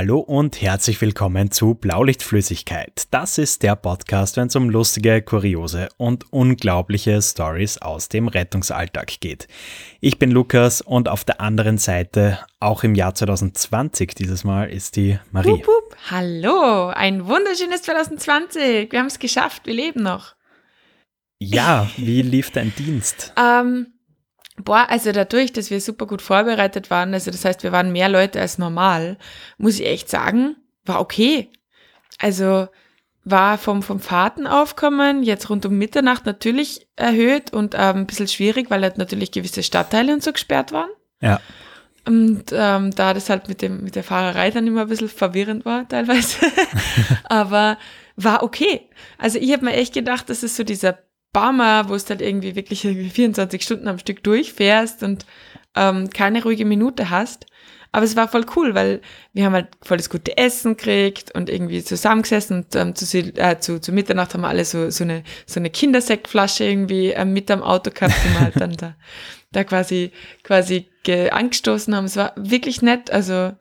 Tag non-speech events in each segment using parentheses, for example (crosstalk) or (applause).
Hallo und herzlich willkommen zu Blaulichtflüssigkeit. Das ist der Podcast, wenn es um lustige, kuriose und unglaubliche Stories aus dem Rettungsalltag geht. Ich bin Lukas und auf der anderen Seite, auch im Jahr 2020 dieses Mal, ist die Marie. Hup, hup. Hallo, ein wunderschönes 2020. Wir haben es geschafft, wir leben noch. Ja, wie lief dein Dienst? ähm, Boah, also dadurch, dass wir super gut vorbereitet waren, also das heißt, wir waren mehr Leute als normal, muss ich echt sagen, war okay. Also war vom, vom Fahrtenaufkommen jetzt rund um Mitternacht natürlich erhöht und ähm, ein bisschen schwierig, weil halt natürlich gewisse Stadtteile und so gesperrt waren. Ja. Und ähm, da das halt mit, dem, mit der Fahrerei dann immer ein bisschen verwirrend war teilweise. (laughs) Aber war okay. Also ich habe mir echt gedacht, das ist so dieser Bummer, wo es halt irgendwie wirklich irgendwie 24 Stunden am Stück durchfährst und ähm, keine ruhige Minute hast. Aber es war voll cool, weil wir haben halt voll das gute Essen gekriegt und irgendwie zusammengesessen und ähm, zu, äh, zu, zu Mitternacht haben wir alle so, so eine, so eine Kindersektflasche irgendwie ähm, mit am Auto gehabt, die wir halt dann da, (laughs) da quasi, quasi angestoßen haben. Es war wirklich nett, also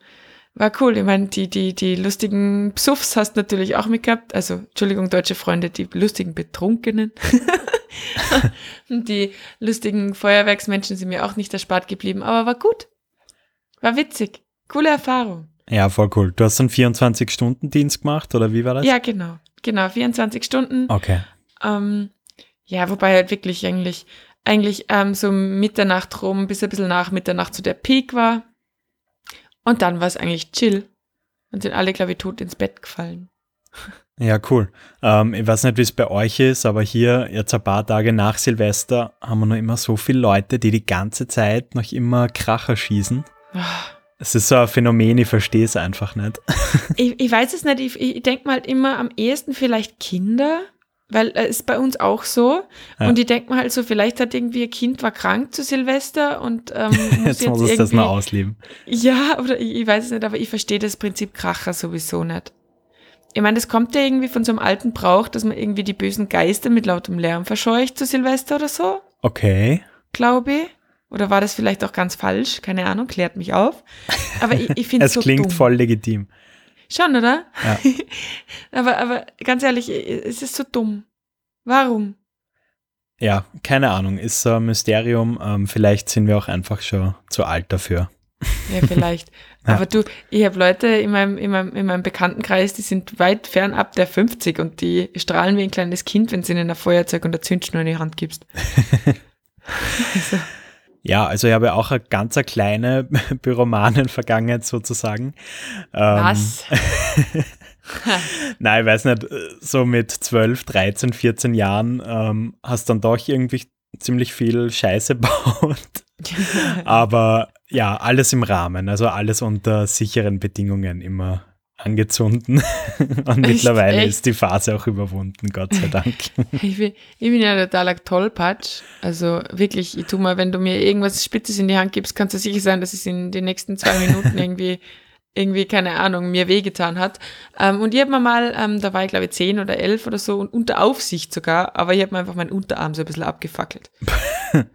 war cool. Ich meine, die, die, die lustigen Psuffs hast du natürlich auch mitgehabt. Also, Entschuldigung, deutsche Freunde, die lustigen Betrunkenen. (laughs) (laughs) die lustigen Feuerwerksmenschen sind mir auch nicht erspart geblieben, aber war gut. War witzig. Coole Erfahrung. Ja, voll cool. Du hast einen 24-Stunden-Dienst gemacht, oder wie war das? Ja, genau. Genau, 24 Stunden. Okay. Ähm, ja, wobei halt wirklich eigentlich, eigentlich ähm, so Mitternacht rum, bis ein bisschen nach Mitternacht zu der Peak war. Und dann war es eigentlich chill. Und sind alle, glaube ich, tot ins Bett gefallen. Ja, cool. Ähm, ich weiß nicht, wie es bei euch ist, aber hier jetzt ein paar Tage nach Silvester haben wir noch immer so viele Leute, die die ganze Zeit noch immer Kracher schießen. Ah. Es ist so ein Phänomen, ich verstehe es einfach nicht. (laughs) ich, ich weiß es nicht, ich, ich denke mal immer am ehesten vielleicht Kinder, weil es äh, ist bei uns auch so. Ja. Und ich denke mir halt so, vielleicht hat irgendwie ein Kind war krank zu Silvester und ähm, (laughs) muss jetzt, jetzt muss es das noch ausleben. Ja, oder ich, ich, weiß es nicht, aber ich verstehe das Prinzip Kracher sowieso nicht. Ich meine, das kommt ja irgendwie von so einem alten Brauch, dass man irgendwie die bösen Geister mit lautem Lärm verscheucht zu Silvester oder so. Okay. Glaube ich. Oder war das vielleicht auch ganz falsch? Keine Ahnung, klärt mich auf. Aber ich, ich finde (laughs) es so klingt dumm. voll legitim. Schon, oder? Ja. (laughs) aber, aber ganz ehrlich, es ist so dumm. Warum? Ja, keine Ahnung. Ist so ein Mysterium. Ähm, vielleicht sind wir auch einfach schon zu alt dafür. Ja, vielleicht. (laughs) ja. Aber du, ich habe Leute in meinem, in, meinem, in meinem Bekanntenkreis, die sind weit fernab der 50 und die strahlen wie ein kleines Kind, wenn sie ihnen ein Feuerzeug und eine Zündschnur in die Hand gibst. (laughs) also. Ja, also ich habe auch eine ganz eine kleine (laughs) Pyromanen-Vergangenheit sozusagen. Ähm, Was? (laughs) Nein, ich weiß nicht, so mit 12, 13, 14 Jahren ähm, hast dann doch irgendwie ziemlich viel Scheiße baut. (laughs) Aber ja, alles im Rahmen, also alles unter sicheren Bedingungen immer angezündet. (laughs) Und echt, mittlerweile echt? ist die Phase auch überwunden, Gott sei Dank. (laughs) Ich bin, ich bin ja totaler Tollpatsch. Also wirklich, ich tu mal, wenn du mir irgendwas Spitzes in die Hand gibst, kannst du sicher sein, dass es in den nächsten zwei Minuten irgendwie irgendwie, keine Ahnung, mir wehgetan hat. Ähm, und ich habe mir mal, ähm, da war ich glaube ich zehn oder elf oder so und unter Aufsicht sogar, aber ich habe mir einfach meinen Unterarm so ein bisschen abgefackelt. (laughs)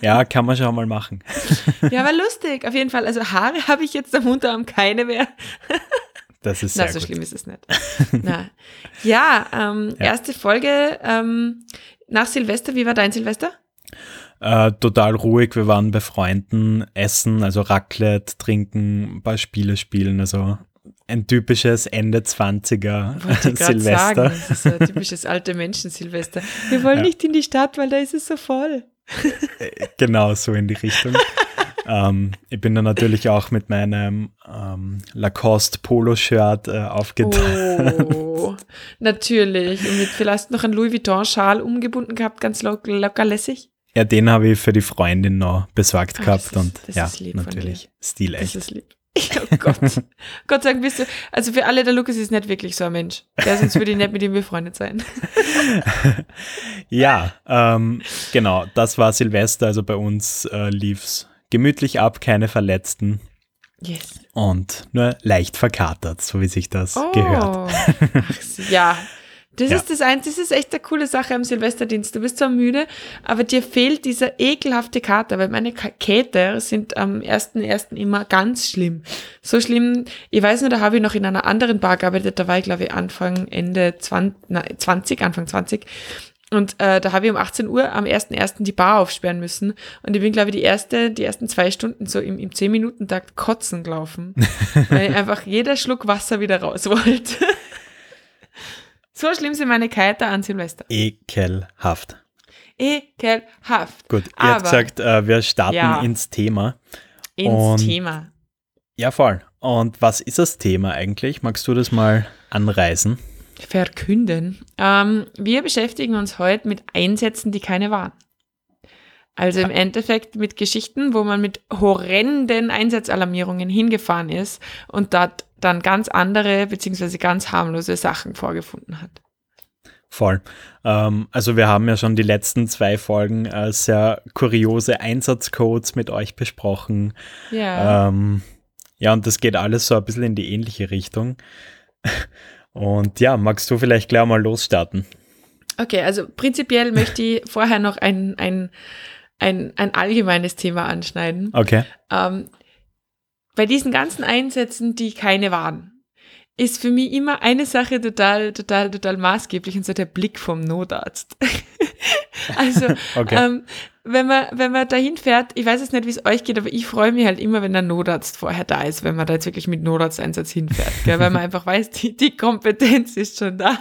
ja, kann man schon mal machen. (laughs) ja, war lustig, auf jeden Fall. Also Haare habe ich jetzt am Unterarm keine mehr. (laughs) Das ist sehr Na, so gut. schlimm ist es nicht. Na. Ja, ähm, ja, erste Folge ähm, nach Silvester. Wie war dein Silvester? Äh, total ruhig. Wir waren bei Freunden essen, also Raclette, trinken, ein paar Spiele spielen. Also ein typisches Ende 20er (laughs) Silvester. Sagen, das ist ein typisches alte Menschen-Silvester. Wir wollen ja. nicht in die Stadt, weil da ist es so voll. Äh, genau, so in die Richtung. (laughs) ähm, ich bin dann natürlich auch mit meinem ähm, Lacoste Polo-Shirt äh, aufgetan. Oh, natürlich. Und mit vielleicht noch ein Louis Vuitton-Schal umgebunden gehabt, ganz locker lässig. Ja, den habe ich für die Freundin noch besorgt Ach, gehabt ist, und ja, natürlich stilecht. Das ist lieb. (laughs) Oh Gott. (laughs) Gott sei Dank bist du, also für alle, der Lukas ist nicht wirklich so ein Mensch. Ja, sonst würde ich nicht mit ihm befreundet sein. ja, ähm, genau, das war Silvester, also bei uns äh, lief es gemütlich ab, keine Verletzten. Yes. Und nur leicht verkatert, so wie sich das oh. gehört. Ach, ja, (laughs) Das Ja. ist das eins, das ist echt eine coole Sache am Silvesterdienst. Du bist zwar müde, aber dir fehlt dieser ekelhafte Kater, weil meine Ka- Käter sind am 1.1. immer ganz schlimm. So schlimm, ich weiß nur, da habe ich noch in einer anderen Bar gearbeitet, da war ich glaube ich Anfang, Ende 20, na, 20 Anfang 20. Und äh, da habe ich um 18 Uhr am 1.1. die Bar aufsperren müssen. Und ich bin, glaube ich, die erste, die ersten zwei Stunden so im, im 10-Minuten-Takt kotzen gelaufen. (laughs) weil einfach jeder Schluck Wasser wieder raus wollte. (laughs) so schlimm sind meine Kater an Silvester. Ekelhaft. Ekelhaft. Gut, ihr Aber habt gesagt, äh, wir starten Ja. ins Thema. ins und- Thema. Ja, voll. Und was ist das Thema eigentlich? Magst du das mal anreißen? Verkünden. Ähm, wir beschäftigen uns heute mit Einsätzen, die keine waren. Also im Endeffekt mit Geschichten, wo man mit horrenden Einsatzalarmierungen hingefahren ist und dort dann ganz andere beziehungsweise ganz harmlose Sachen vorgefunden hat. Voll. Ähm, also wir haben ja schon die letzten zwei Folgen äh, sehr kuriose Einsatzcodes mit euch besprochen. Ja. Ähm, ja, und das geht alles so ein bisschen in die ähnliche Richtung. (laughs) Und ja, magst du vielleicht gleich mal losstarten? Okay, also prinzipiell (laughs) möchte ich vorher noch ein, ein, ein, ein allgemeines Thema anschneiden. Okay. Ähm, bei diesen ganzen Einsätzen, die keine waren, ist für mich immer eine Sache total, total, total maßgeblich und so der Blick vom Notarzt. (laughs) also, Okay. ähm, wenn man, wenn man dahin fährt, ich weiß jetzt nicht, wie es euch geht, aber ich freue mich halt immer, wenn der Notarzt vorher da ist, wenn man da jetzt wirklich mit Notarzteinsatz hinfährt, gell? weil man einfach weiß, die, die Kompetenz ist schon da.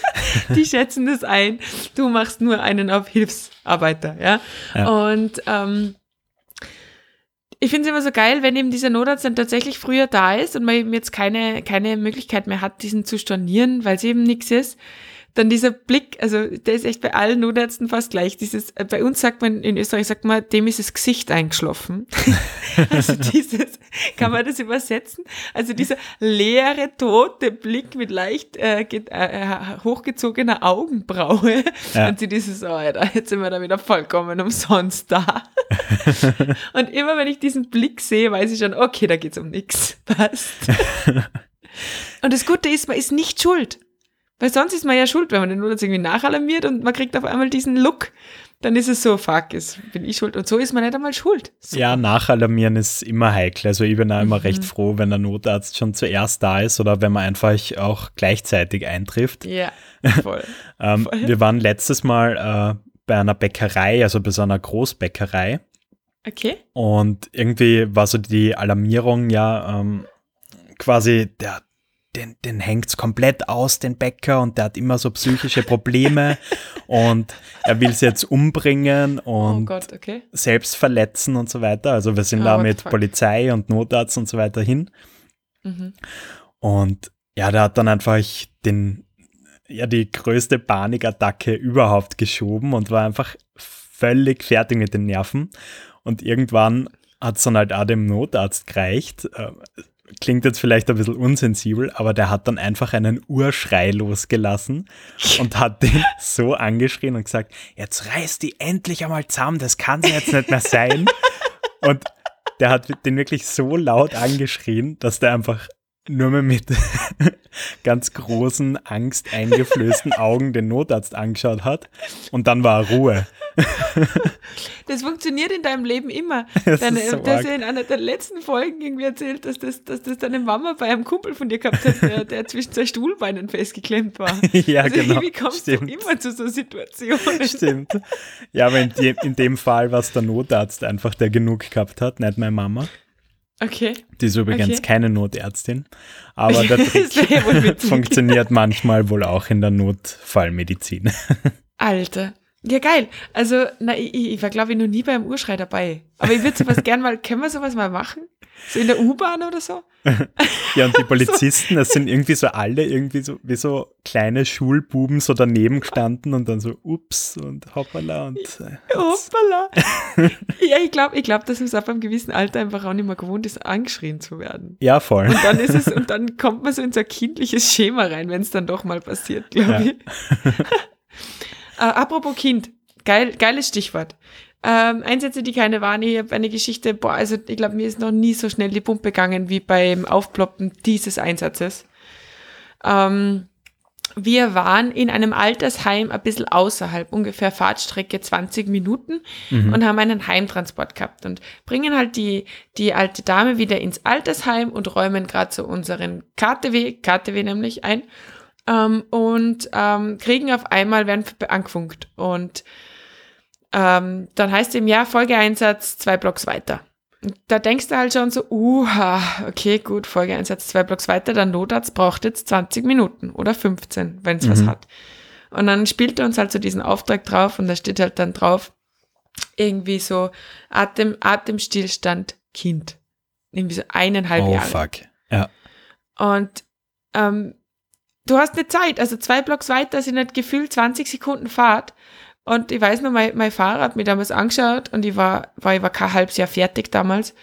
(laughs) die schätzen das ein. Du machst nur einen auf Hilfsarbeiter, ja. Ja. Und ähm, ich finde es immer so geil, wenn eben dieser Notarzt dann tatsächlich früher da ist und man eben jetzt keine, keine Möglichkeit mehr hat, diesen zu stornieren, weil es eben nichts ist. Dann dieser Blick, also der ist echt bei allen Notärzten fast gleich. Dieses, äh, bei uns sagt man, in Österreich sagt man, dem ist das Gesicht eingeschlafen. (laughs) also dieses, kann man das übersetzen? Also dieser leere, tote Blick mit leicht äh, äh, äh, hochgezogener Augenbraue. Ja. Und sie dieses, oh, Alter, jetzt sind wir da wieder vollkommen umsonst da. (laughs) Und immer wenn ich diesen Blick sehe, weiß ich schon, okay, da geht's um nichts. Passt. (laughs) Und das Gute ist, man ist nicht schuld. Weil sonst ist man ja schuld, wenn man den Notarzt irgendwie nachalarmiert und man kriegt auf einmal diesen Look. Dann ist es so, fuck, jetzt bin ich schuld. Und so ist man nicht einmal schuld. So. Ja, nachalarmieren ist immer heikel. Also ich bin auch immer Mhm. recht froh, wenn der Notarzt schon zuerst da ist oder wenn man einfach auch gleichzeitig eintrifft. Ja, (laughs) voll. Ähm, Voll. wir waren letztes Mal äh, bei einer Bäckerei, also bei so einer Großbäckerei. Okay. Und irgendwie war so die Alarmierung ja ähm, quasi, der, den, den hängt's komplett aus, den Bäcker, und der hat immer so psychische Probleme (laughs) und er will sie jetzt umbringen Oh und Gott, okay. selbst verletzen und so weiter. Also wir sind Oh, da mit. Polizei und Notarzt und so weiter hin. Mhm. Und ja, der hat dann einfach den, ja, die größte Panikattacke überhaupt geschoben und war einfach völlig fertig mit den Nerven. Und irgendwann hat es dann halt auch dem Notarzt gereicht. Klingt jetzt vielleicht ein bisschen unsensibel, aber der hat dann einfach einen Urschrei losgelassen (laughs) und hat den so angeschrien und gesagt, jetzt reiß die endlich einmal zusammen, das kann ja jetzt nicht mehr sein. Und der hat den wirklich so laut angeschrien, dass der einfach nur mehr mit (laughs) ganz großen, angsteingeflößten Augen den Notarzt angeschaut hat und dann war Ruhe. (laughs) Das funktioniert in deinem Leben immer. (laughs) Das Deine, ist so du hast ja in einer der letzten Folgen irgendwie erzählt, dass das, dass das deine Mama bei einem Kumpel von dir gehabt hat, der, (laughs) der zwischen zwei Stuhlbeinen festgeklemmt war. ja, also genau. Wie kommst Stimmt. du immer zu so Situationen? Stimmt. Ja, aber in dem, in dem Fall war es der Notarzt einfach, der genug gehabt hat, nicht meine Mama. Okay. Die ist übrigens Okay. keine Notärztin. Aber der Das Trick funktioniert manchmal wohl auch in der Notfallmedizin. Alter. Ja, geil. Also, na, ich, ich war, glaube ich, noch nie beim Urschrei dabei. Aber ich würde sowas (laughs) gern mal, können wir sowas mal machen? So in der U-Bahn oder so? (laughs) Ja, und die (laughs) Polizisten, das sind irgendwie so alle irgendwie so wie so kleine Schulbuben so daneben gestanden und dann so ups und hoppala und äh, Hoppala. ja, ich glaube, ich glaub, dass es ab einem gewissen Alter einfach auch nicht mehr gewohnt ist, angeschrien zu werden. ja, voll. Und dann ist es, und dann kommt man so in so ein kindliches Schema rein, wenn es dann doch mal passiert, glaube Ja. Äh, apropos Kind, geil, geiles Stichwort. Ähm, Einsätze, die keine waren, ich habe eine Geschichte, boah, also ich glaube, mir ist noch nie so schnell die Pumpe gegangen wie beim Aufploppen dieses Einsatzes. Ähm, wir waren in einem Altersheim ein bisschen außerhalb, ungefähr Fahrtstrecke 20 Minuten Mhm. und haben einen Heimtransport gehabt und bringen halt die, die alte Dame wieder ins Altersheim und räumen gerade so unseren KTW, KTW nämlich ein ähm, und ähm, kriegen auf einmal, werden angefunkt und ähm, dann heißt im Jahr Folgeeinsatz zwei Blocks weiter. Und da denkst du halt schon so, uha, okay, gut, Folgeeinsatz zwei Blocks weiter, der Notarzt braucht jetzt 20 Minuten oder 15, wenn es was Mhm. hat. Und dann spielt er uns halt so diesen Auftrag drauf und da steht halt dann drauf, irgendwie so Atem, Atemstillstand Kind. Irgendwie so eineinhalb Oh, Jahre. fuck. Ja. Und ähm, du hast eine Zeit, also zwei Blocks weiter sind halt gefühlt 20 Sekunden Fahrt. Und ich weiß noch, mein, mein Fahrer hat mir damals angeschaut und ich war, war, ich war kein halbes Jahr fertig damals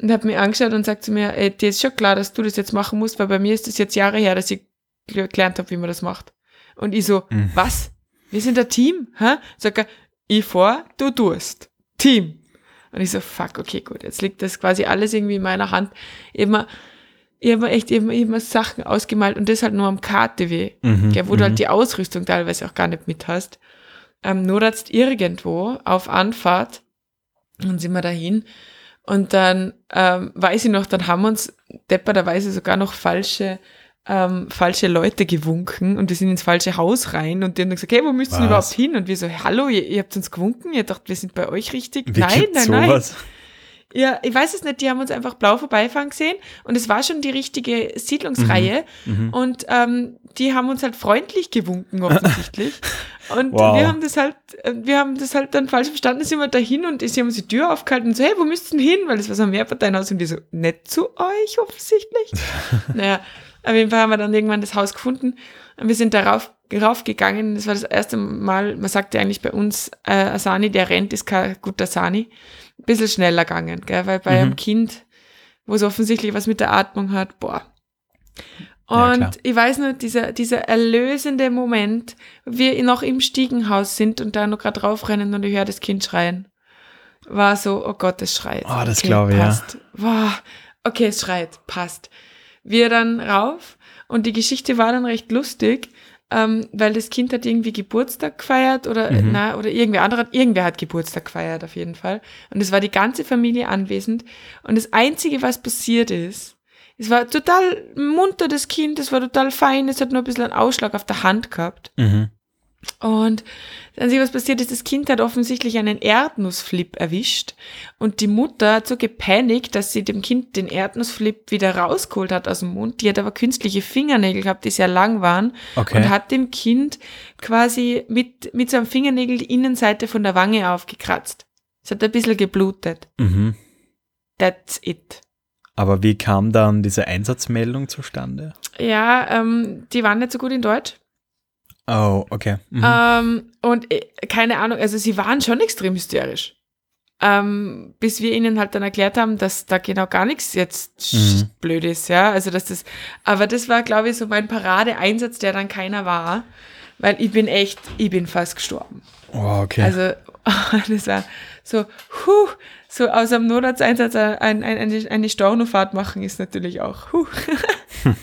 und hat mir angeschaut und sagt zu mir, ey, dir ist schon klar, dass du das jetzt machen musst, weil bei mir ist das jetzt Jahre her, dass ich gelernt habe, wie man das macht. Und ich so, Mhm. was? Wir sind ein Team, hä? Sag er, ich vor, du tust. Team. Und ich so, fuck, okay, gut, jetzt liegt das quasi alles irgendwie in meiner Hand. Immer, ich habe mir echt immer, immer Sachen ausgemalt und das halt nur am KTW, Mhm. gell, wo du halt mhm. die Ausrüstung teilweise auch gar nicht mit hast. Ähm, Notarzt irgendwo auf Anfahrt und sind wir dahin. Und dann ähm, weiß ich noch, dann haben uns depperterweise sogar noch falsche, ähm, falsche Leute gewunken und wir sind ins falsche Haus rein und die haben dann gesagt, hey, wo wir Was? überhaupt hin? Und wir so, hallo, ihr, ihr habt uns gewunken, ihr dacht, wir sind bei euch richtig. Wie nein, nein, nein. Ja, ich weiß es nicht, die haben uns einfach blau vorbeifahren gesehen und es war schon die richtige Siedlungsreihe Mhm. und ähm, die haben uns halt freundlich gewunken offensichtlich (laughs) und Wow. wir haben das halt, äh, wir haben das halt dann falsch verstanden, sind wir dahin und sie haben uns die Tür aufgehalten und so, hey, wo müsst ihr denn hin? Weil das war so ein Mehrparteienhaus und die so, nicht zu euch offensichtlich. (laughs) naja, auf jeden Fall haben wir dann irgendwann das Haus gefunden und wir sind darauf raufgegangen. Das war das erste Mal, man sagte eigentlich bei uns, äh, Asani, der rennt, ist kein guter Sani. Ein bisschen schneller gegangen, gell? weil bei Mhm. einem Kind, wo es offensichtlich was mit der Atmung hat, boah. Ja, Und klar. ich weiß nur, dieser, dieser erlösende Moment, wir noch im Stiegenhaus sind und da noch gerade draufrennen und ich höre das Kind schreien, war so, oh Gott, es schreit. Oh, das glaube ich, ja. passt. Wow. Okay, es schreit, passt. Wir dann rauf und die Geschichte war dann recht lustig, ähm, weil das Kind hat irgendwie Geburtstag gefeiert oder, Mhm. na, oder irgendwer anderer, hat- irgendwer hat Geburtstag gefeiert auf jeden Fall. Und es war die ganze Familie anwesend. Und das Einzige, was passiert ist, es war total munter, das Kind, es war total fein, es hat nur ein bisschen einen Ausschlag auf der Hand gehabt. Mhm. Und dann sie was passiert ist, das Kind hat offensichtlich einen Erdnussflip erwischt und die Mutter hat so gepanikt, dass sie dem Kind den Erdnussflip wieder rausgeholt hat aus dem Mund. Die hat aber künstliche Fingernägel gehabt, die sehr lang waren Okay. und hat dem Kind quasi mit, mit so einem Fingernägel die Innenseite von der Wange aufgekratzt. Es hat ein bisschen geblutet. Mhm. That's it. Aber wie kam dann diese Einsatzmeldung zustande? Ja, ähm, die waren nicht so gut in Deutsch. Oh, okay. Mhm. Ähm, und äh, keine Ahnung, also sie waren schon extrem hysterisch. Ähm, bis wir ihnen halt dann erklärt haben, dass da genau gar nichts jetzt Mhm. blöd ist, ja. Also dass das, aber das war, glaube ich, so mein Paradeeinsatz, der dann keiner war. Weil ich bin echt, ich bin fast gestorben. oh, okay. Also (laughs) das war so, huh, so aus einem Notarzteinsatz ein, ein, eine, eine Stornofahrt machen ist natürlich auch, huh. (laughs) (laughs)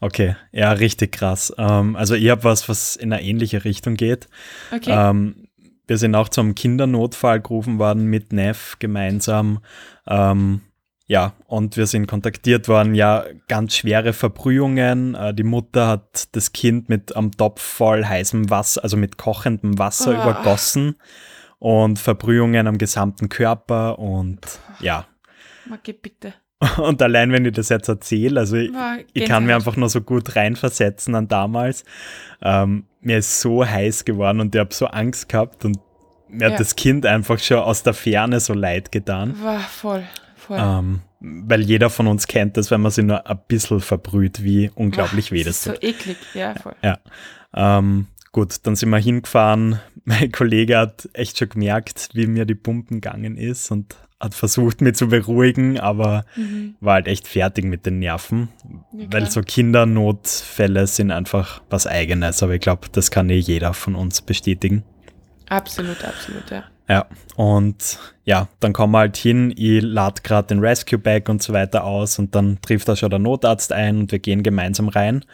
okay, ja, richtig krass. Ähm, also ich habe was, was in eine ähnliche Richtung geht. Okay. Ähm, wir sind auch zum Kindernotfall gerufen worden mit Neff gemeinsam. Ähm, ja, und wir sind kontaktiert worden, ja, ganz schwere Verbrühungen. Äh, die Mutter hat das Kind mit am Topf voll heißem Wasser, also mit kochendem Wasser Ah. übergossen und Verbrühungen am gesamten Körper und ja. Maggi, bitte. (laughs) Und allein wenn ich das jetzt erzähle, also ich, War ich kann mir einfach nur so gut reinversetzen an damals. Ähm, mir ist so heiß geworden und ich habe so Angst gehabt und mir Ja. hat das Kind einfach schon aus der Ferne so leid getan. War voll, voll. Ähm, weil jeder von uns kennt das, wenn man sich nur ein bisschen verbrüht, wie unglaublich Boah, weh das ist tut. so eklig, ja, voll. Ja. Ähm, gut, dann sind wir hingefahren. (laughs) Mein Kollege hat echt schon gemerkt, wie mir die Pumpen gegangen ist und hat versucht, mich zu beruhigen, aber Mhm. war halt echt fertig mit den Nerven. Ja, weil so Kindernotfälle sind einfach was Eigenes, aber ich glaube, das kann eh jeder von uns bestätigen. Absolut, absolut, ja. Ja, und ja, dann kommen wir halt hin, ich lade gerade den Rescue Bag und so weiter aus und dann trifft da schon der Notarzt ein und wir gehen gemeinsam rein.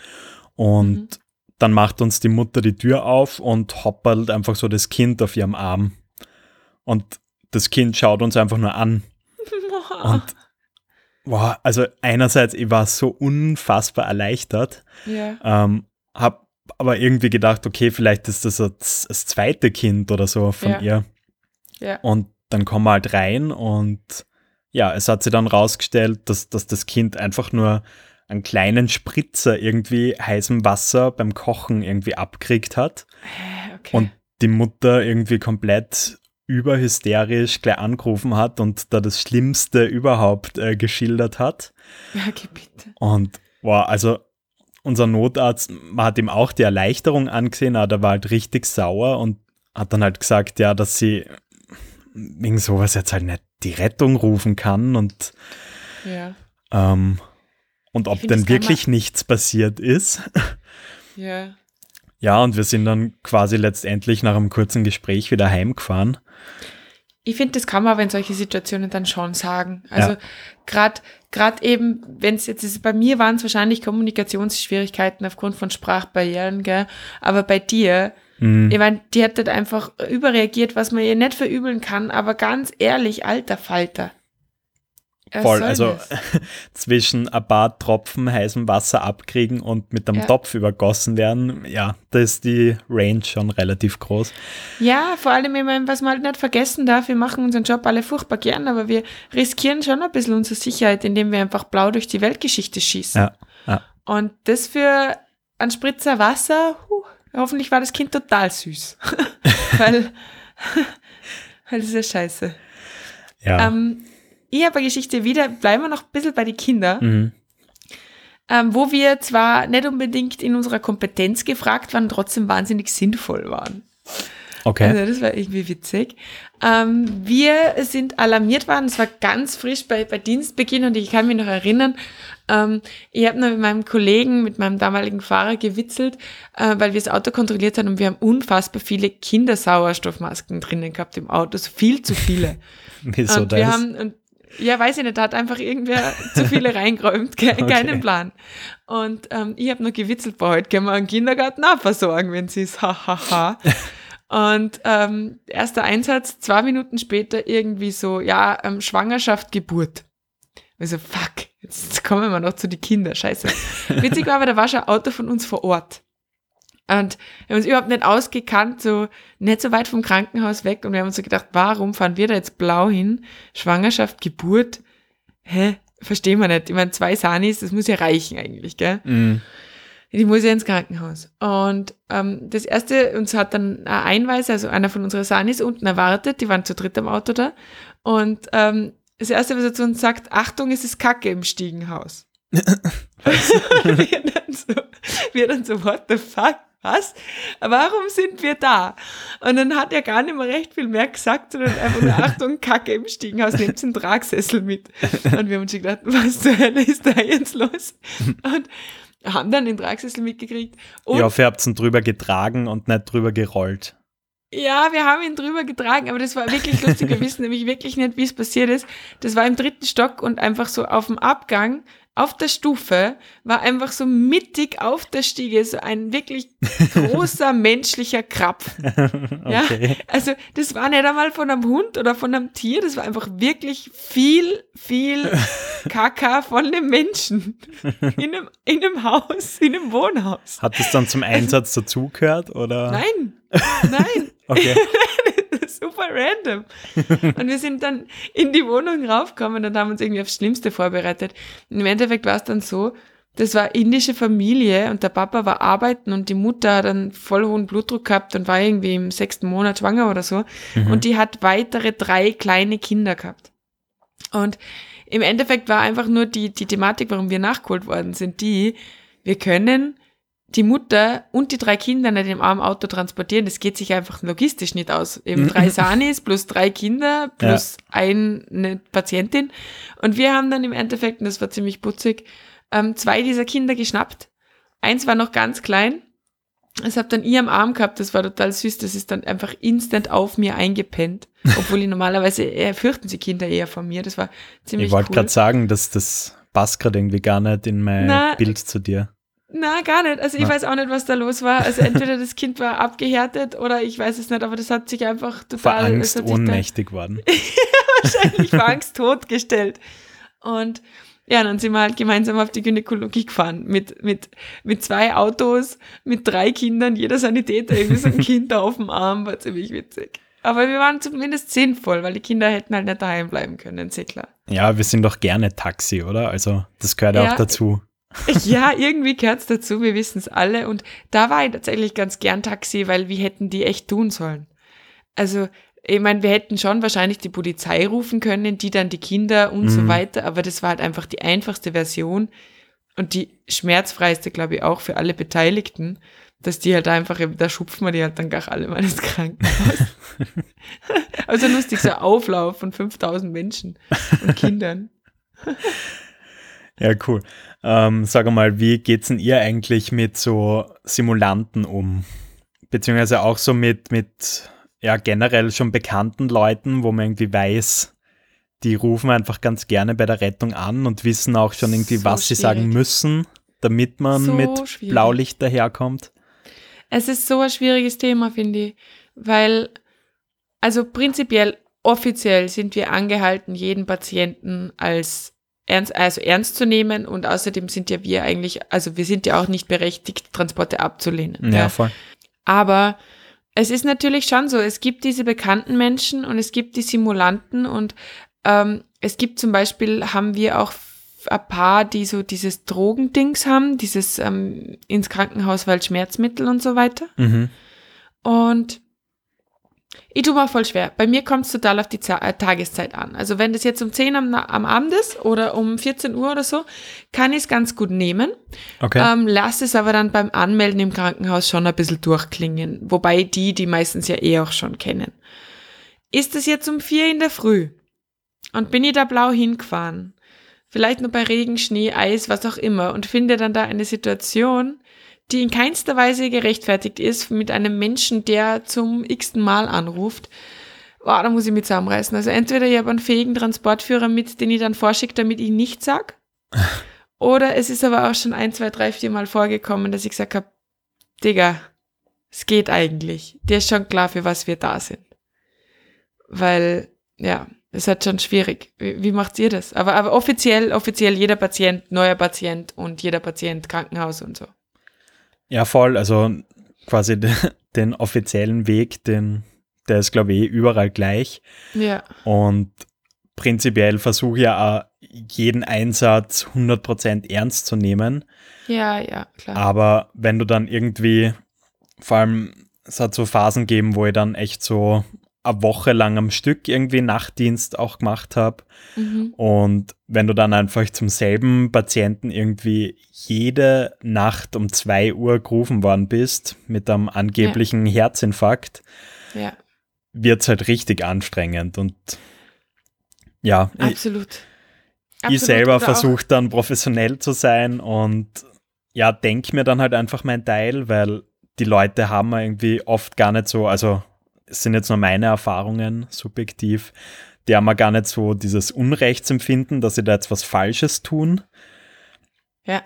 Und dann macht uns die Mutter die Tür auf und hoppelt einfach so das Kind auf ihrem Arm. Und das Kind schaut uns einfach nur an. (laughs) Und wow, also einerseits, ich war so unfassbar erleichtert, ja. ähm, hab aber irgendwie gedacht, okay, vielleicht ist das das, das zweite Kind oder so von Ja. ihr. Ja. Und dann kommen wir halt rein und ja, es hat sich dann rausgestellt, dass, dass das Kind einfach nur einen kleinen Spritzer irgendwie heißem Wasser beim Kochen irgendwie abkriegt hat okay. und die Mutter irgendwie komplett überhysterisch gleich angerufen hat und da das Schlimmste überhaupt äh, geschildert hat. ja, okay, bitte. Und wow, also unser Notarzt, man hat ihm auch die Erleichterung angesehen, aber der war halt richtig sauer und hat dann halt gesagt, ja, dass sie wegen sowas jetzt halt nicht die Rettung rufen kann und, Ja. ähm, und ob denn wirklich nichts passiert ist. Ja. Ja, und wir sind dann quasi letztendlich nach einem kurzen Gespräch wieder heimgefahren. Ich finde, das kann man aber in solche Situationen dann schon sagen. Also Ja. gerade gerade eben, wenn es jetzt ist, bei mir waren es wahrscheinlich Kommunikationsschwierigkeiten aufgrund von Sprachbarrieren, gell? Aber bei dir, Mhm. ich meine, die hat halt einfach überreagiert, was man ihr nicht verübeln kann, aber ganz ehrlich, alter Falter. Voll, also (laughs) zwischen ein paar Tropfen heißem Wasser abkriegen und mit einem Ja. Topf übergossen werden, ja, da ist die Range schon relativ groß. Ja, vor allem, ich meine, was man halt nicht vergessen darf, wir machen unseren Job alle furchtbar gern, aber wir riskieren schon ein bisschen unsere Sicherheit, indem wir einfach blau durch die Weltgeschichte schießen. Ja, ja. Und das für einen Spritzer Wasser, huh, hoffentlich war das Kind total süß. (laughs) weil, (laughs) weil das ist ja scheiße. Ja. Ähm, ich habe eine Geschichte wieder, bleiben wir noch ein bisschen bei den Kindern, mhm. ähm, wo wir zwar nicht unbedingt in unserer Kompetenz gefragt waren, trotzdem wahnsinnig sinnvoll waren. Okay. Also das war irgendwie witzig. Ähm, wir sind alarmiert worden, es war ganz frisch bei, bei Dienstbeginn und ich kann mich noch erinnern, ähm, ich habe noch mit meinem Kollegen, mit meinem damaligen Fahrer gewitzelt, äh, weil wir das Auto kontrolliert haben und wir haben unfassbar viele Kindersauerstoffmasken drinnen gehabt im Auto, so viel zu viele. (laughs) Wieso und wir das? haben, und, ja, weiß ich nicht, da hat einfach irgendwer (laughs) zu viele reingeräumt, ke Okay. keinen Plan. Und ähm, ich habe noch gewitzelt, boah, heute können wir einen Kindergarten auch versorgen, wenn sie es, hahaha. (laughs) Und ähm, erster Einsatz, zwei Minuten später irgendwie so, ja, ähm, Schwangerschaft, Geburt. Also fuck, jetzt kommen wir noch zu den Kindern, scheiße. (laughs) Witzig war aber, da war schon ein Auto von uns vor Ort. Und wir haben uns überhaupt nicht ausgekannt, so nicht so weit vom Krankenhaus weg. Und wir haben uns so gedacht, warum fahren wir da jetzt blau hin? Schwangerschaft, Geburt, hä? Verstehen wir nicht. Ich meine, zwei Sanis, das muss ja reichen eigentlich, gell? Mhm. Die muss ja ins Krankenhaus. Und ähm, das erste, uns hat dann ein Einweiser, also einer von unseren Sanis unten erwartet, die waren zu dritt am Auto da. Und ähm, das erste, was er zu uns sagt, Achtung, es ist Kacke im Stiegenhaus. (laughs) (laughs) wir, dann so, wir dann so, what the fuck? Was? Warum sind wir da? Und dann hat er gar nicht mehr recht viel mehr gesagt, sondern einfach nur, Achtung, Kacke im Stiegenhaus, nehmt den Tragsessel mit. Und wir haben uns schon gedacht, was zur Hölle ist da jetzt los? Und haben dann den Tragsessel mitgekriegt. Und Ich hoffe, ihr habt ihn drüber getragen und nicht drüber gerollt. ja, wir haben ihn drüber getragen, aber das war wirklich lustig. Wir wissen nämlich wirklich nicht, wie es passiert ist. Das war im dritten Stock und einfach so auf dem Abgang, auf der Stufe, war einfach so mittig auf der Stiege so ein wirklich großer (laughs) menschlicher Krapf. (laughs) Ja, Okay. also das war nicht einmal von einem Hund oder von einem Tier, das war einfach wirklich viel, viel (laughs) Kaka von einem Menschen in einem, in einem Haus, in einem Wohnhaus. Hat es dann zum Einsatz dazugehört oder? Nein, nein, Okay. (laughs) super random. Und wir sind dann in die Wohnung raufgekommen und haben uns irgendwie aufs Schlimmste vorbereitet. Und Im Endeffekt war es dann so, das war indische Familie und der Papa war arbeiten und die Mutter hat einen voll hohen Blutdruck gehabt und war irgendwie im sechsten Monat schwanger oder so. Und die hat weitere drei kleine Kinder gehabt. Und im Endeffekt war einfach nur die, die Thematik, warum wir nachgeholt worden sind, die, wir können die Mutter und die drei Kinder nicht im armen Auto transportieren. Das geht sich einfach logistisch nicht aus. Eben drei Sanis plus drei Kinder plus eine Patientin. Und wir haben dann im Endeffekt, und das war ziemlich putzig, ähm, zwei dieser Kinder geschnappt. Eins war noch ganz klein. Das hab dann ich am Arm gehabt, das war total süß. Das ist dann einfach instant auf mir eingepennt. (laughs) Obwohl ich normalerweise eher fürchten sie Kinder eher von mir. Das war ziemlich Ich wollte cool. gerade sagen, dass das passt gerade irgendwie gar nicht in mein Na, Bild zu dir. Na, gar nicht. Also ich Na. weiß auch nicht, was da los war. Also entweder das Kind war abgehärtet oder ich weiß es nicht, aber das hat sich einfach total es Angst da ohnmächtig worden. (laughs) wahrscheinlich vor Angst totgestellt. Und ja, dann sind wir halt gemeinsam auf die Gynäkologie gefahren mit, mit, mit zwei Autos, mit drei Kindern, jeder Sanitäter, irgendwie so ein (laughs) Kind auf dem Arm, war ziemlich witzig. Aber wir waren zumindest sinnvoll, weil die Kinder hätten halt nicht daheim bleiben können, eh klar. Ja, wir sind doch gerne Taxi, oder? Also das gehört Ja. auch dazu. Ja, irgendwie gehört's dazu, wir wissen es alle. Und da war ich tatsächlich ganz gern Taxi, weil wir hätten die echt tun sollen. Also, ich meine, wir hätten schon wahrscheinlich die Polizei rufen können, die dann die Kinder und so Mhm. weiter, aber das war halt einfach die einfachste Version und die schmerzfreiste, glaube ich, auch für alle Beteiligten, dass die halt einfach, da schupfen wir die halt dann gar alle mal ins Krankenhaus. (laughs) also lustig, so Auflauf von 5000 Menschen und Kindern. (laughs) Ja, cool. Ähm, sag mal, wie geht's denn ihr eigentlich mit so Simulanten um? Beziehungsweise auch so mit, mit ja, generell schon bekannten Leuten, wo man irgendwie weiß, die rufen einfach ganz gerne bei der Rettung an und wissen auch schon irgendwie, So was sie sagen schwierig. müssen, damit man So mit schwierig. Blaulicht daherkommt. Es ist so ein schwieriges Thema, finde ich, weil, also prinzipiell, offiziell sind wir angehalten, jeden Patienten als ernst, also ernst zu nehmen und außerdem sind ja wir eigentlich, also wir sind ja auch nicht berechtigt, Transporte abzulehnen. Ja, voll. Aber es ist natürlich schon so, es gibt diese bekannten Menschen und es gibt die Simulanten und ähm, es gibt zum Beispiel, haben wir auch ein paar, die so dieses Drogendings haben, dieses ähm, ins Krankenhaus, weil Schmerzmittel und so weiter. Mhm. Und ich tue mir voll schwer. Bei mir kommt es total auf die äh, Tageszeit an. Also wenn das jetzt um 10 am, am Abend ist oder um 14 Uhr oder so, kann ich es ganz gut nehmen. Okay. Ähm, lass es aber dann beim Anmelden im Krankenhaus schon ein bisschen durchklingen. Wobei die, die meistens ja eh auch schon kennen. Ist es jetzt um vier in der Früh und bin ich da blau hingefahren, vielleicht nur bei Regen, Schnee, Eis, was auch immer, und finde dann da eine Situation, die in keinster Weise gerechtfertigt ist mit einem Menschen, der zum x-ten Mal anruft, boah, da muss ich mich zusammenreißen. Also entweder ich habe einen fähigen Transportführer mit, den ich dann vorschicke, damit ich nichts sag, (laughs) oder es ist aber auch schon ein, zwei, drei, vier Mal vorgekommen, dass ich gesagt habe, Digga, es geht eigentlich. Dir ist schon klar, für was wir da sind. Weil, ja, es ist halt schon schwierig. Wie, wie macht ihr das? Aber, aber offiziell, offiziell jeder Patient, neuer Patient und jeder Patient Krankenhaus und so. Ja, voll. Also quasi (laughs) de, den offiziellen Weg, den, der ist, glaube ich, eh überall gleich. Ja. Und prinzipiell versuche ich ja auch, jeden Einsatz 100% ernst zu nehmen. Ja, ja, klar. Aber wenn du dann irgendwie, vor allem, es hat so Phasen gegeben, wo ich dann echt so eine Woche lang am Stück irgendwie Nachtdienst auch gemacht habe. Mhm. Und wenn du dann einfach zum selben Patienten irgendwie jede Nacht um 2 Uhr gerufen worden bist mit einem angeblichen Herzinfarkt, Ja, wird es halt richtig anstrengend. Und ja, ich, absolut. ich Absolut. selber versuche dann professionell zu sein und ja, denke mir dann halt einfach mein Teil, weil die Leute haben ja irgendwie oft gar nicht so, also es sind jetzt nur meine Erfahrungen subjektiv, die haben ja gar nicht so dieses Unrechtsempfinden, dass sie da jetzt was Falsches tun. Ja.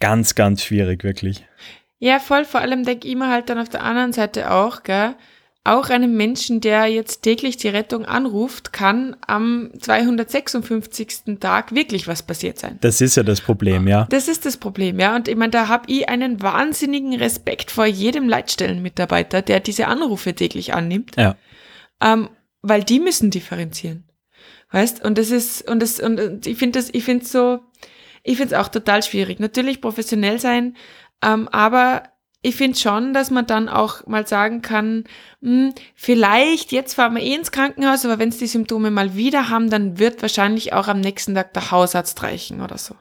Ganz, ganz schwierig, wirklich. Ja, voll. Vor allem denke ich mir halt dann auf der anderen Seite auch, gell, auch einem Menschen, der jetzt täglich die Rettung anruft, kann am 256. Tag wirklich was passiert sein. Das ist ja das Problem, ja. Das ist das Problem, ja. Und ich meine, da habe ich einen wahnsinnigen Respekt vor jedem Leitstellenmitarbeiter, der diese Anrufe täglich annimmt, Ja. ähm, weil die müssen differenzieren. Weißt? Und das ist, und das, und, ich finde das, ich finde so, ich finde es auch total schwierig. Natürlich professionell sein, ähm, aber ich finde schon, dass man dann auch mal sagen kann, hm, vielleicht, jetzt fahren wir eh ins Krankenhaus, aber wenn es die Symptome mal wieder haben, dann wird wahrscheinlich auch am nächsten Tag der Hausarzt reichen oder so.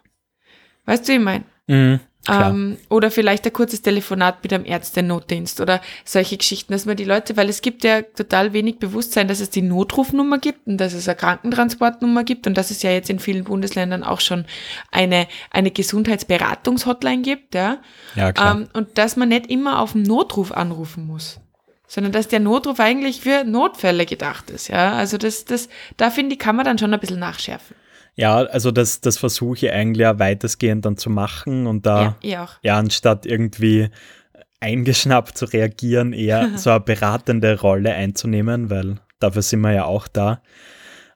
Weißt du, wie ich meine? Mhm. Ähm, oder vielleicht ein kurzes Telefonat mit einem Ärzte-Notdienst oder solche Geschichten, dass man die Leute, weil es gibt ja total wenig Bewusstsein, dass es die Notrufnummer gibt und dass es eine Krankentransportnummer gibt und dass es ja jetzt in vielen Bundesländern auch schon eine, eine Gesundheitsberatungshotline gibt, ja. ja, klar. Ähm, und dass man nicht immer auf den Notruf anrufen muss. Sondern dass der Notruf eigentlich für Notfälle gedacht ist, ja. Also das, das, da finde ich, kann man dann schon ein bisschen nachschärfen. Ja, also das, das versuche ich eigentlich ja weitestgehend dann zu machen und da, Ja, auch. ja, anstatt irgendwie eingeschnappt zu reagieren, eher (laughs) so eine beratende Rolle einzunehmen, weil dafür sind wir ja auch da.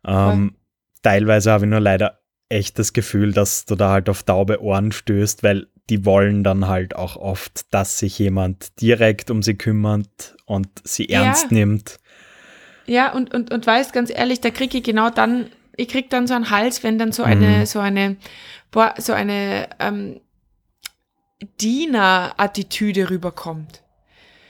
Ähm, teilweise habe ich nur leider echt das Gefühl, dass du da halt auf taube Ohren stößt, weil die wollen dann halt auch oft, dass sich jemand direkt um sie kümmert und sie Ja. ernst nimmt. Ja, und, und, und weißt ganz ehrlich, da kriege ich genau dann, ich krieg dann so einen Hals, wenn dann so eine, Mhm. so eine, boah, so eine ähm, Diener-Attitüde rüberkommt.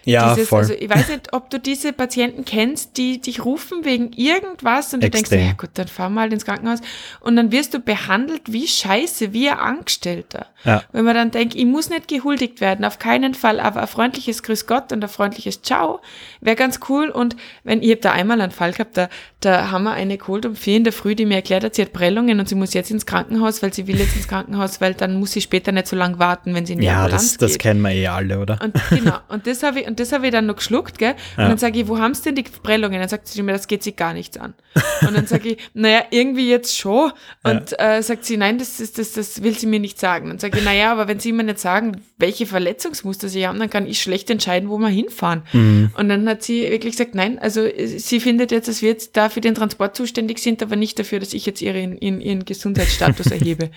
Ja, Dieses, voll. Also ich weiß nicht, ob du diese Patienten kennst, die dich rufen wegen irgendwas und du denkst, Extrem. ja gut, dann fahr mal ins Krankenhaus und dann wirst du behandelt wie Scheiße, wie ein Angestellter. ja. Wenn man dann denkt, ich muss nicht gehuldigt werden, auf keinen Fall, aber ein freundliches Grüß Gott und ein freundliches Ciao wäre ganz cool. Und wenn ich hab da einmal einen Fall gehabt, da, da haben wir eine geholt um vier in der Früh, die mir erklärt hat, sie hat Prellungen und sie muss jetzt ins Krankenhaus, weil sie will jetzt ins Krankenhaus, weil dann muss sie später nicht so lange warten, wenn sie in die Ja, Ambulanz das, das geht. kennen wir eh alle, oder? Und genau, und das habe ich, und das habe ich dann noch geschluckt, gell? Und Ja. dann sage ich, wo haben sie denn die Prellungen? Dann sagt sie mir, das geht sie gar nichts an. Und dann sage ich, (laughs) naja, irgendwie jetzt schon. Und äh, sagt sie, nein, das, ist, das, das will sie mir nicht sagen. Dann sage ich, naja, aber wenn sie mir nicht sagen, welche Verletzungsmuster sie haben, dann kann ich schlecht entscheiden, wo wir hinfahren. Mhm. Und dann hat sie wirklich gesagt, nein, also äh, sie findet jetzt, dass wir jetzt da für den Transport zuständig sind, aber nicht dafür, dass ich jetzt ihren, ihren, ihren Gesundheitsstatus (laughs) erhebe.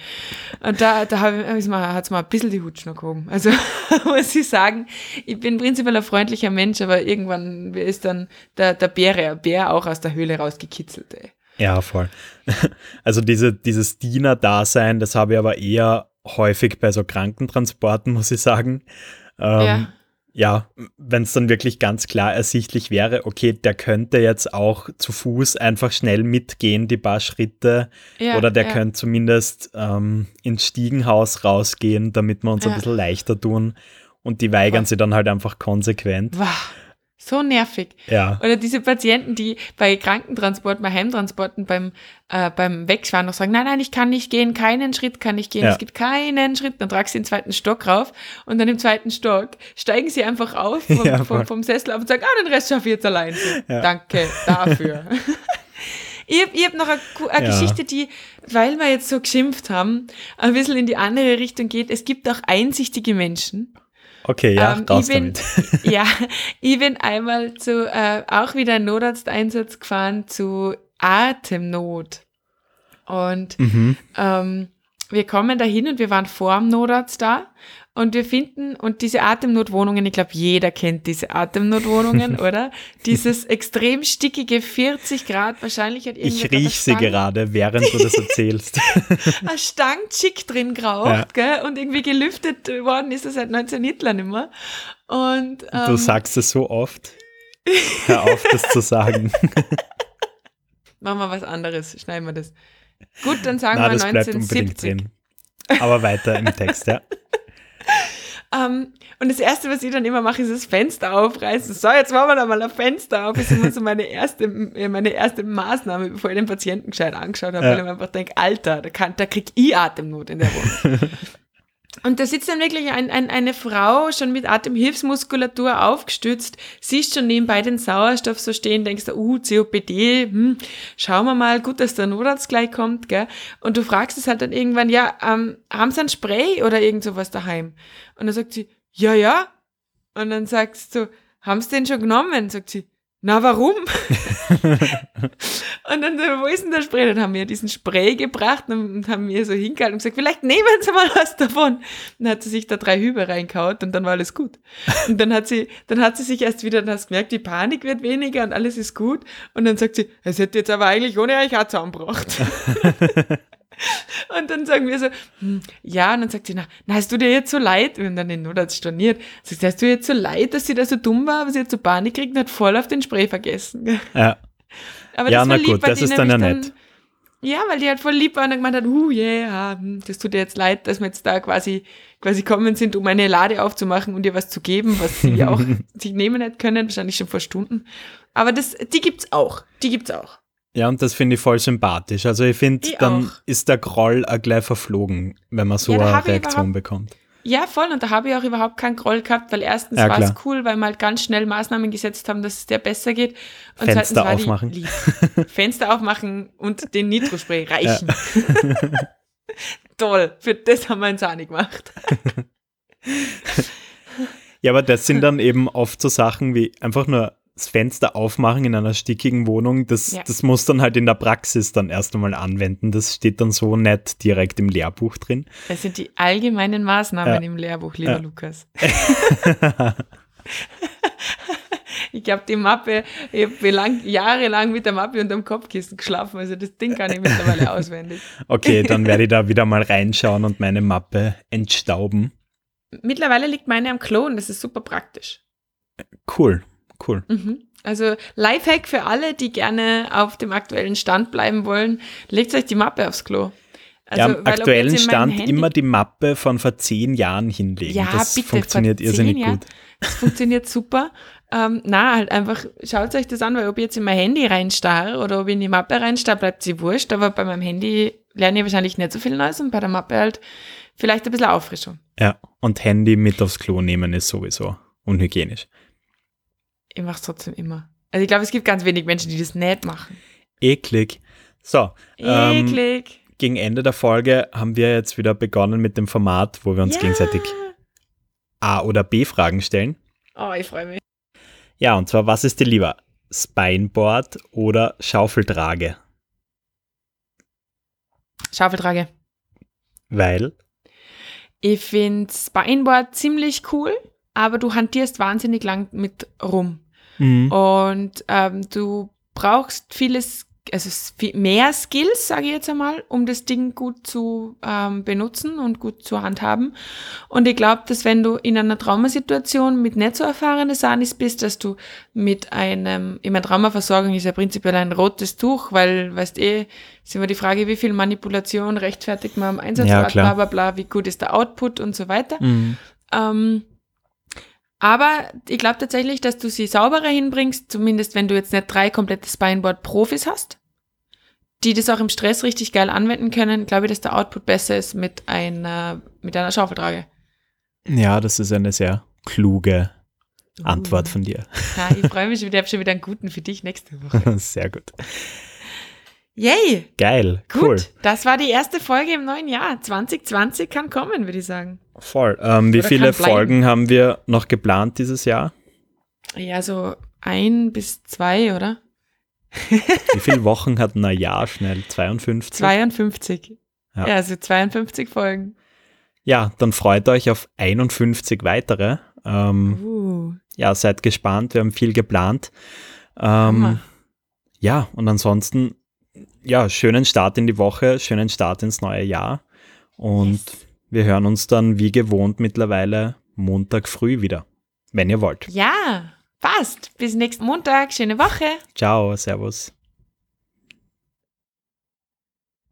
Und da, da hat es mir ein bisschen die Hutschnur gehoben. Also (laughs) muss ich sagen, ich bin prinzipiell ein freundlicher Mensch, aber irgendwann ist dann der, der Bär, Bär auch aus der Höhle rausgekitzelt. Ey. Ja, voll. (laughs) Also diese, dieses Diener-Dasein, das habe ich aber eher häufig bei so Krankentransporten, (laughs) muss ich sagen. Ähm, Ja. ja, wenn es dann wirklich ganz klar ersichtlich wäre, okay, der könnte jetzt auch zu Fuß einfach schnell mitgehen, die paar Schritte, Ja, oder der ja. könnte zumindest ähm, ins Stiegenhaus rausgehen, damit wir uns ein Ja. bisschen leichter tun. Und die weigern sich dann halt einfach konsequent. Wow, so nervig. Ja, Oder diese Patienten, die bei Krankentransporten, bei Heimtransporten beim, äh, beim Wegfahren noch sagen, nein, nein, ich kann nicht gehen, keinen Schritt kann ich gehen, Ja. es gibt keinen Schritt. Dann tragst du den zweiten Stock rauf und dann im zweiten Stock steigen sie einfach auf vom, (laughs) Ja, vom, vom Sessel auf und sagen, ah, den Rest schaffe ich jetzt allein. Ja. Danke dafür. (laughs) Ich habe hab noch eine, eine. Geschichte, die, weil wir jetzt so geschimpft haben, ein bisschen in die andere Richtung geht. Es gibt auch einsichtige Menschen, okay, ja, ähm, raus ich bin, damit. (laughs) ja, ich bin einmal zu, äh, auch wieder einen Notarzteinsatz gefahren zu Atemnot. Und Mhm. ähm, wir kommen dahin und wir waren vor dem Notarzt da und wir finden, und diese Atemnotwohnungen, ich glaube, jeder kennt diese Atemnotwohnungen, (laughs) oder? Dieses extrem stickige 40 Grad, wahrscheinlich hat Ich irgendjemand riech sie gerade, während du das erzählst. (laughs) eine Stange Chick drin geraucht, gell? Und irgendwie gelüftet worden ist das seit 19 Hitler nicht mehr. Und, Du ähm, sagst es so oft. (laughs) Hör auf, das zu sagen. Machen wir was anderes, schneiden wir das. Gut, dann sagen Na, wir das bleibt unbedingt 1970. drin. Aber weiter im Text, ja. (laughs) Ähm, und das Erste, was ich dann immer mache, ist das Fenster aufreißen. So, jetzt machen wir da mal ein Fenster auf. Das ist immer so meine erste, äh, meine erste Maßnahme, bevor ich den Patienten gescheit angeschaut habe, Ja. weil ich mir einfach denke, Alter, da, kann, da krieg ich Atemnot in der Wohnung. (laughs) Und da sitzt dann wirklich ein, ein, eine Frau, schon mit Atemhilfsmuskulatur aufgestützt, siehst schon nebenbei den Sauerstoff so stehen, denkst du, uh, COPD, hm, schauen wir mal, gut, dass der Notarzt gleich kommt, gell? Und du fragst es halt dann irgendwann, ja, ähm, haben sie ein Spray oder irgend sowas daheim? Und dann sagt sie, ja, ja. Und dann sagst du, haben sie den schon genommen? Sagt sie, na, warum? (laughs) (laughs) und dann, wo ist denn der Spray? Dann haben wir diesen Spray gebracht und haben mir so hingehalten und gesagt, vielleicht nehmen Sie mal was davon. Dann hat sie sich da drei Hübe reinkaut und dann war alles gut. Und dann hat sie, dann hat sie sich erst wieder, dann hast gemerkt, die Panik wird weniger und alles ist gut. Und dann sagt sie, es hätte jetzt aber eigentlich ohne euch auch zusammengebracht. (laughs) Und dann sagen wir so, hm, ja, und dann sagt sie, na, na, hast du dir jetzt so leid? Und dann den Notarzt storniert. Sagt sie, hast du jetzt so leid, dass sie da so dumm war, aber sie hat so Panik gekriegt und hat voll auf den Spray vergessen. ja. (laughs) Aber Ja, das na lieb, gut, das ist dann ja nett. Ja, weil die halt voll lieb war und dann gemeint hat, uh, yeah, hm, das tut dir jetzt leid, dass wir jetzt da quasi, quasi kommen sind, um eine Lade aufzumachen und dir was zu geben, was sie (laughs) auch sich nehmen hätte können, wahrscheinlich schon vor Stunden. Aber das, die gibt's auch. Die gibt's auch. Ja, und das finde ich voll sympathisch. Also ich finde, dann auch. ist der Groll auch gleich verflogen, wenn man so Ja, eine Reaktion bekommt. Ja, voll. Und da habe ich auch überhaupt keinen Groll gehabt, weil erstens Ja, war es cool, weil wir halt ganz schnell Maßnahmen gesetzt haben, dass es dir besser geht. Und Fenster zweitens war aufmachen. Die lieb. (laughs) Fenster aufmachen und den Nitrospray reichen. (laughs) Toll. Für das haben wir auch nicht gemacht. (laughs) Ja, aber das sind dann eben oft so Sachen wie einfach nur das Fenster aufmachen in einer stickigen Wohnung. Das, Ja. das muss dann halt in der Praxis dann erst einmal anwenden. Das steht dann so nicht direkt im Lehrbuch drin. Das sind die allgemeinen Maßnahmen Ja. im Lehrbuch, lieber Ja. Lukas. (laughs) (laughs) ich glaube, die Mappe, ich habe lang, jahrelang mit der Mappe unterm Kopfkissen geschlafen, also das Ding kann ich mittlerweile (laughs) auswendig. Okay, dann werde ich da wieder mal reinschauen und meine Mappe entstauben. Mittlerweile liegt meine am Klo und das ist super praktisch. Cool, cool. Mhm. Also Lifehack für alle, die gerne auf dem aktuellen Stand bleiben wollen, legt euch die Mappe aufs Klo. Also, ja, am aktuellen Stand Handy- immer die Mappe von vor zehn Jahren hinlegen. Ja, das bitte, funktioniert irrsinnig Jahren. gut. Das funktioniert super. Ähm, na, halt einfach, schaut euch das an, weil ob ich jetzt in mein Handy reinstarre oder ob ich in die Mappe reinstarre, bleibt sie wurscht, aber bei meinem Handy lerne ich wahrscheinlich nicht so viel Neues und bei der Mappe halt vielleicht ein bisschen Auffrischung. Ja, und Handy mit aufs Klo nehmen ist sowieso unhygienisch. Ich mache es trotzdem immer. Also ich glaube, es gibt ganz wenig Menschen, die das nicht machen. Eklig. So, ähm, Eklig. gegen Ende der Folge haben wir jetzt wieder begonnen mit dem Format, wo wir uns Ja. gegenseitig A- oder B-Fragen stellen. Oh, ich freue mich. Ja, und zwar, was ist dir lieber? Spineboard oder Schaufeltrage? Schaufeltrage. Weil, Ich finde Spineboard ziemlich cool, aber du hantierst wahnsinnig lang mit rum. Mhm. Und ähm, du brauchst vieles, also viel mehr Skills, sage ich jetzt einmal, um das Ding gut zu ähm, benutzen und gut zu handhaben. Und ich glaube, dass wenn du in einer Traumasituation mit nicht so erfahrenen Sanis bist, dass du mit einem, ich meine, Traumaversorgung ist ja prinzipiell ein rotes Tuch, weil, weißt eh, ist immer die Frage, wie viel Manipulation rechtfertigt man am Einsatzort, klar. bla bla bla, wie gut ist der Output und so weiter. Mhm. Ähm, aber ich glaube tatsächlich, dass du sie sauberer hinbringst, zumindest wenn du jetzt nicht drei komplette Spineboard-Profis hast, die das auch im Stress richtig geil anwenden können, glaube ich, dass der Output besser ist mit einer, mit einer Schaufeltrage. ja, das ist eine sehr kluge Antwort von dir. Ja, ich freue mich schon wieder, ich habe schon wieder einen guten für dich nächste Woche. (laughs) Sehr gut. Yay! Geil, Gut, cool. das war die erste Folge im neuen Jahr. 2020 kann kommen, würde ich sagen. Voll. Ähm, wie viele. Folgen haben wir noch geplant dieses Jahr? Ja, so ein bis zwei, oder? Wie viele (laughs) Wochen hat ein Jahr schnell? 52? 52. Ja. Ja, also 52 Folgen. Ja, dann freut euch auf 51 weitere. Ähm, Uh. ja, seid gespannt, wir haben viel geplant. Ähm, ja, und ansonsten, ja, schönen Start in die Woche, schönen Start ins neue Jahr. Und Yes. wir hören uns dann wie gewohnt mittlerweile Montag früh wieder, wenn ihr wollt. Ja, passt. Bis nächsten Montag. Schöne Woche. Ciao, Servus.